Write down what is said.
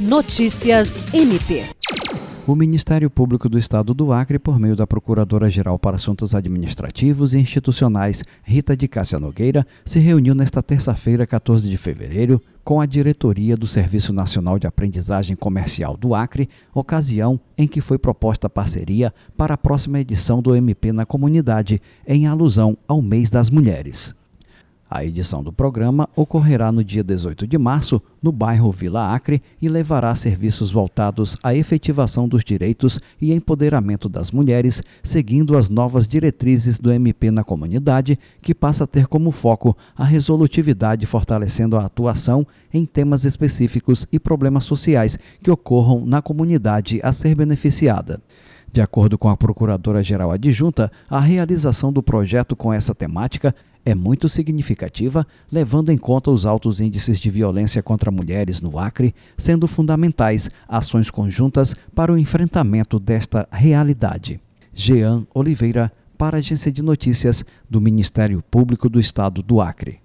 Notícias MP. O Ministério Público do Estado do Acre, por meio da Procuradora-Geral para Assuntos Administrativos e Institucionais, Rita de Cássia Nogueira, se reuniu nesta terça-feira, 14 de fevereiro, com a diretoria do Serviço Nacional de Aprendizagem Comercial do Acre, ocasião em que foi proposta parceria para a próxima edição do MP na comunidade, em alusão ao Mês das Mulheres. A edição do programa ocorrerá no dia 18 de março, no bairro Vila Acre, e levará serviços voltados à efetivação dos direitos e empoderamento das mulheres, seguindo as novas diretrizes do MP na comunidade, que passa a ter como foco a resolutividade, fortalecendo a atuação em temas específicos e problemas sociais que ocorram na comunidade a ser beneficiada. De acordo com a Procuradora-Geral Adjunta, a realização do projeto com essa temática é muito significativa, levando em conta os altos índices de violência contra mulheres no Acre, sendo fundamentais ações conjuntas para o enfrentamento desta realidade. Jean Oliveira, para a Agência de Notícias do Ministério Público do Estado do Acre.